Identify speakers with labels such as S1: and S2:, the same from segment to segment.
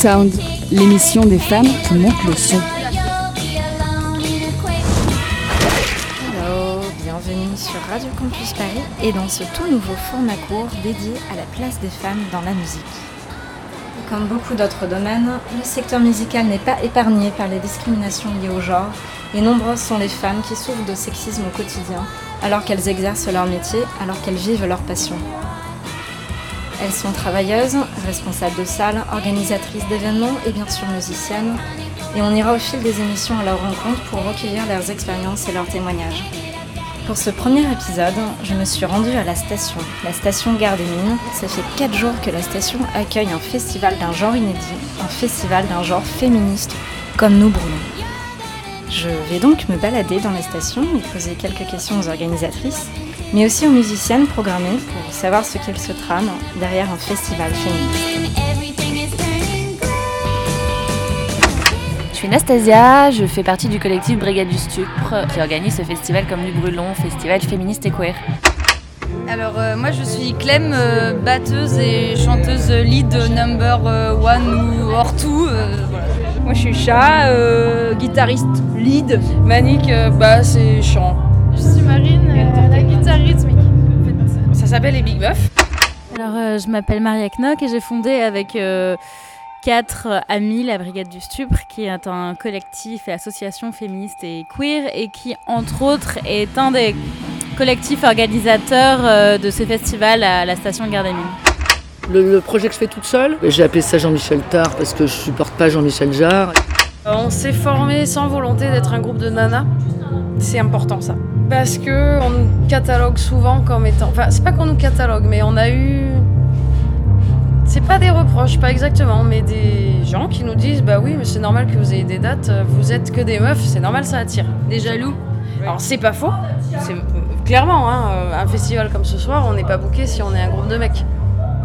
S1: Sound, l'émission des femmes qui montent le son.
S2: Hello, bienvenue sur Radio Campus Paris et dans ce tout nouveau format court dédié à la place des femmes dans la musique. Comme beaucoup d'autres domaines, le secteur musical n'est pas épargné par les discriminations liées au genre et nombreuses sont les femmes qui souffrent de sexisme au quotidien alors qu'elles exercent leur métier, alors qu'elles vivent leur passion. Elles sont travailleuses, responsables de salles, organisatrices d'événements et bien sûr musiciennes. Et on ira au fil des émissions à leur rencontre pour recueillir leurs expériences et leurs témoignages. Pour ce premier épisode, je me suis rendue à la station, la station Gare des Mines. Ça fait 4 jours que la station accueille un festival d'un genre inédit, un festival d'un genre féministe, comme nous brûlons. Je vais donc me balader dans la station et poser quelques questions aux organisatrices mais aussi aux musiciennes programmées pour savoir ce qu'elles se trament derrière un festival féministe.
S3: Je suis Nastasia, je fais partie du collectif Brigade du Stupre qui organise ce festival comme du Brûlon, festival féministe et queer.
S4: Alors euh, moi je suis Clem, euh, batteuse et chanteuse lead number euh, one ou hors tout.
S5: Moi je suis Chat, guitariste lead. Manique, basse et chant.
S6: Marine, la guitare rythmique.
S5: Ça s'appelle les Big Buff.
S7: Alors, euh, je m'appelle Maria Knock et j'ai fondé avec euh, quatre amis la Brigade du Stupre, qui est un collectif et association féministe et queer, et qui, entre autres, est un des collectifs organisateurs euh, de ce festival à la station Gare des Mines.
S8: Le, projet que je fais toute seule, j'ai appelé ça Jean-Michel Tard parce que je supporte pas Jean-Michel Jarre.
S5: On s'est formé sans volonté d'être un groupe de nanas. C'est important ça. Parce que on nous catalogue souvent comme étant. Enfin, c'est pas qu'on nous catalogue, mais on a eu. C'est pas des reproches, pas exactement, mais des gens qui nous disent Bah oui, mais c'est normal que vous ayez des dates, vous êtes que des meufs, c'est normal, ça attire. Des jaloux. Alors, c'est pas faux. C'est clairement, hein, un festival comme ce soir, on n'est pas bouqué si on est un groupe de mecs.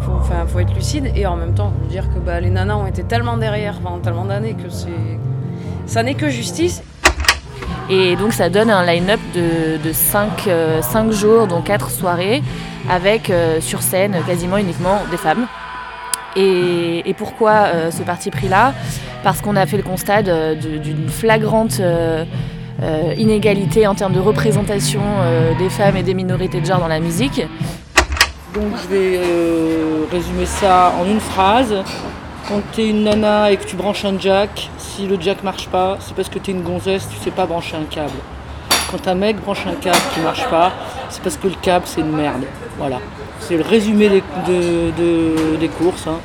S5: Faut, enfin, faut être lucide et en même temps dire que bah, les nanas ont été tellement derrière pendant tellement d'années que c'est. Ça n'est que justice.
S3: Et donc ça donne un line-up de, 5, euh, jours, dont 4 soirées, avec euh, sur scène quasiment uniquement des femmes. Et, pourquoi euh, ce parti pris-là? Parce qu'on a fait le constat d'une flagrante inégalité en termes de représentation des femmes et des minorités de genre dans la musique.
S8: Donc je vais résumer ça en une phrase. Quand tu es une nana et que tu branches un jack, si le jack marche pas, c'est parce que tu es une gonzesse, tu sais pas brancher un câble. Quand un mec branche un câble qui marche pas, c'est parce que le câble c'est une merde. Voilà. C'est le résumé des, des courses. Hein.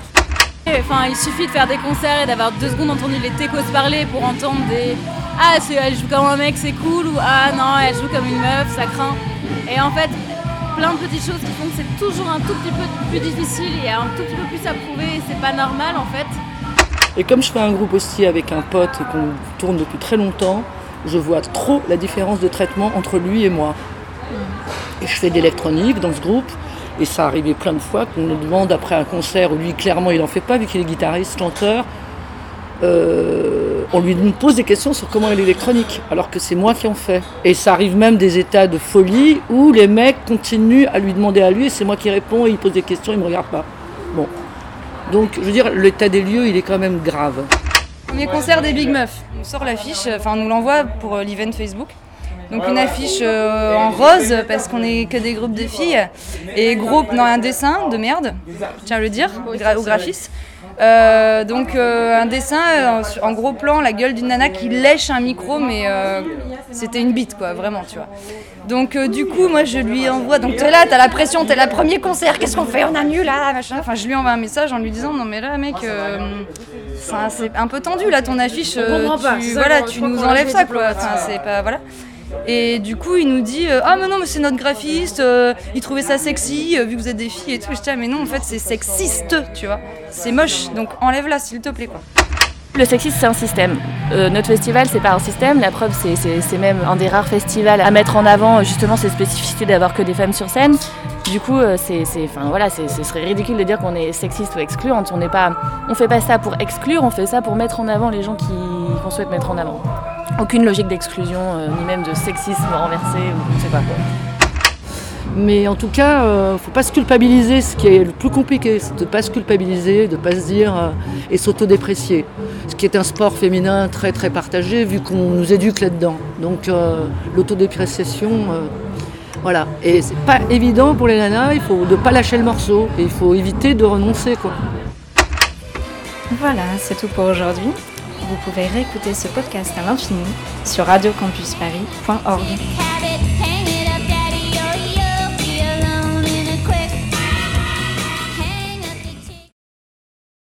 S7: Enfin, il suffit de faire des concerts et d'avoir deux secondes entendu les techos parler pour entendre des Ah, elle joue comme un mec, c'est cool, ou Ah non, elle joue comme une meuf, ça craint. Et en fait, plein de petites choses qui font que c'est toujours un tout petit peu plus difficile, a un tout petit peu plus à prouver et c'est pas normal en fait.
S8: Et comme je fais un groupe aussi avec un pote et qu'on tourne depuis très longtemps, je vois trop la différence de traitement entre lui et moi. Et je fais de l'électronique dans ce groupe, et ça arrivait plein de fois qu'on nous demande après un concert où lui clairement il n'en fait pas vu qu'il est guitariste, chanteur, euh, on lui pose des questions sur comment est l'électronique, alors que c'est moi qui en fais. Et ça arrive même des états de folie où les mecs continuent à lui demander à lui et c'est moi qui réponds et il pose des questions, il ne me regarde pas. Bon. Donc, je veux dire, l'état des lieux, il est quand même grave.
S4: Premier concert des Big Meufs. On sort l'affiche, enfin, on nous l'envoie pour euh, l'event Facebook. Donc une affiche euh, en rose parce qu'on est que des groupes de filles et groupe dans un dessin de merde, tiens à le dire, au graphiste. Euh, donc euh, un dessin euh, en, gros plan, la gueule d'une nana qui lèche un micro, mais c'était une bite quoi, vraiment, tu vois. Donc du coup, moi je lui envoie, donc t'es là, t'as la pression, t'es la premier concert, qu'est-ce qu'on fait On annule là, machin. Enfin, je lui envoie un message en lui disant non mais là mec, c'est un peu tendu là ton affiche, tu, voilà, tu nous enlèves ça quoi. Enfin, c'est pas voilà. Et du coup, il nous dit Ah, mais non, mais c'est notre graphiste, euh, il trouvait ça sexy, euh, vu que vous êtes des filles et tout. Je dis Ah, mais non, en fait, c'est sexiste, tu vois. C'est moche, donc enlève-la, s'il te plaît.
S3: Le sexisme, c'est un système. Euh, notre festival, c'est pas un système. La preuve, c'est même un des rares festivals à mettre en avant justement cette spécificité d'avoir que des femmes sur scène. Du coup, c'est, enfin voilà, ce serait ridicule de dire qu'on est sexiste ou excluante. On n'est pas, on fait pas ça pour exclure, on fait ça pour mettre en avant les gens qu'on souhaite mettre en avant aucune logique d'exclusion, euh, ni même de sexisme renversé, ou je sais pas quoi.
S8: Mais en tout cas, ne faut pas se culpabiliser. Ce qui est le plus compliqué, c'est de ne pas se culpabiliser, de ne pas se dire et s'autodéprécier. Ce qui est un sport féminin très très partagé vu qu'on nous éduque là-dedans. Donc l'autodépréciation, voilà. Et c'est pas évident pour les nanas, il faut ne pas lâcher le morceau. Et il faut éviter de renoncer. Quoi.
S2: Voilà, c'est tout pour aujourd'hui. Vous pouvez réécouter ce podcast à l'infini sur radiocampusparis.org.